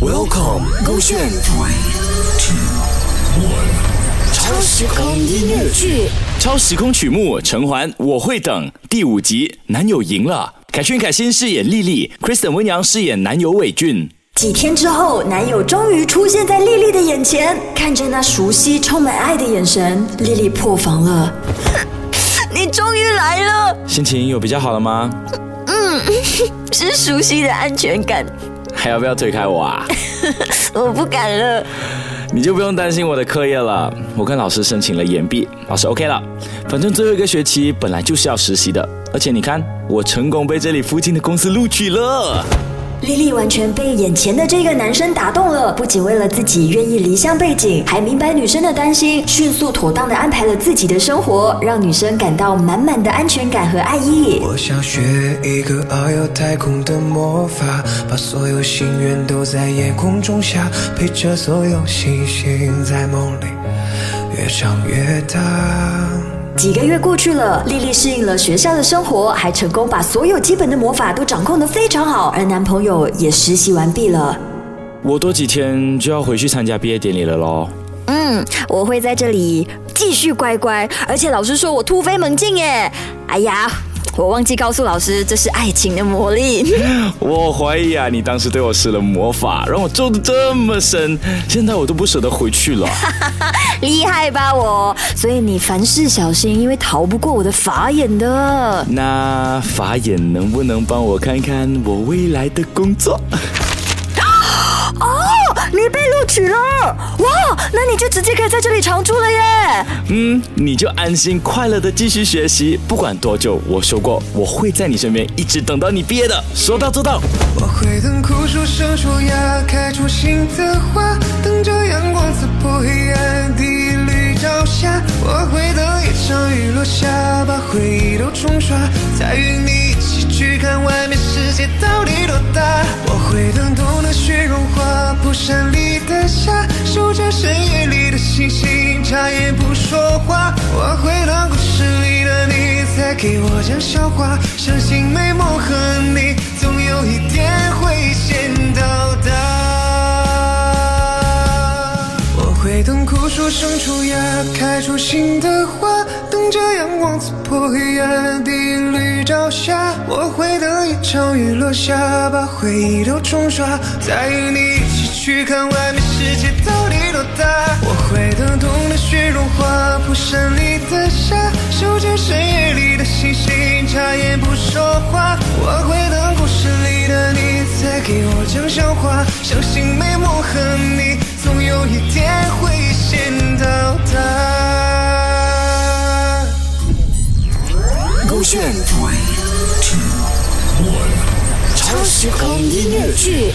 Welcome，勾选。超时空音乐剧，超时空曲目《陈环我会等》第五集，男友赢了。凯旋凯欣饰演丽丽，Kristen 温阳饰演男友伟俊。几天之后，男友终于出现在丽丽的眼前，看着那熟悉、充满爱的眼神，丽丽破防了。你终于来了，心情有比较好了吗？嗯，是熟悉的安全感。还要不要推开我啊？我不敢了。你就不用担心我的课业了，我跟老师申请了延毕，老师 OK 了。反正最后一个学期本来就是要实习的，而且你看，我成功被这里附近的公司录取了。丽丽完全被眼前的这个男生打动了，不仅为了自己愿意离乡背井，还明白女生的担心，迅速妥当的安排了自己的生活，让女生感到满满的安全感和爱意。我想学一个遨游太空的魔法，把所有心愿都在夜空中下，陪着所有星星在梦里越长越大。几个月过去了，丽丽适应了学校的生活，还成功把所有基本的魔法都掌控得非常好，而男朋友也实习完毕了。我多几天就要回去参加毕业典礼了喽。嗯，我会在这里继续乖乖，而且老师说我突飞猛进耶！哎呀。我忘记告诉老师，这是爱情的魔力。我怀疑啊，你当时对我施了魔法，让我皱得这么深，现在我都不舍得回去了。厉害吧我？所以你凡事小心，因为逃不过我的法眼的。那法眼能不能帮我看看我未来的工作？哦你被录取了，哇！那你就直接可以在这里常住了耶。嗯，你就安心快乐的继续学习，不管多久，我说过我会在你身边，一直等到你毕业的，说到做到。我会等枯树生出芽，开出新的花，等着阳光刺破黑暗第一缕朝霞。我会等一场雨落下，把回忆都冲刷，再与你一起去看外面世界到底多大。我会等冬的雪眨眼不说话。我会等故事里的你再给我讲笑话，相信美梦和你总有一天会先到达。我会等枯树生出芽，开出新的花，等着阳光刺破黑暗的绿朝霞。我会等一场雨落下，把回忆都冲刷，再与你一起去看外面世界到底多大。我会等冬的雪融化，蒲山里的夏，守着深夜里的星星，眨眼不说话。我会等故事里的你再给我讲笑话，相信美梦和你总有一天会先到达。勾选。Three, two, one，超时空音乐剧。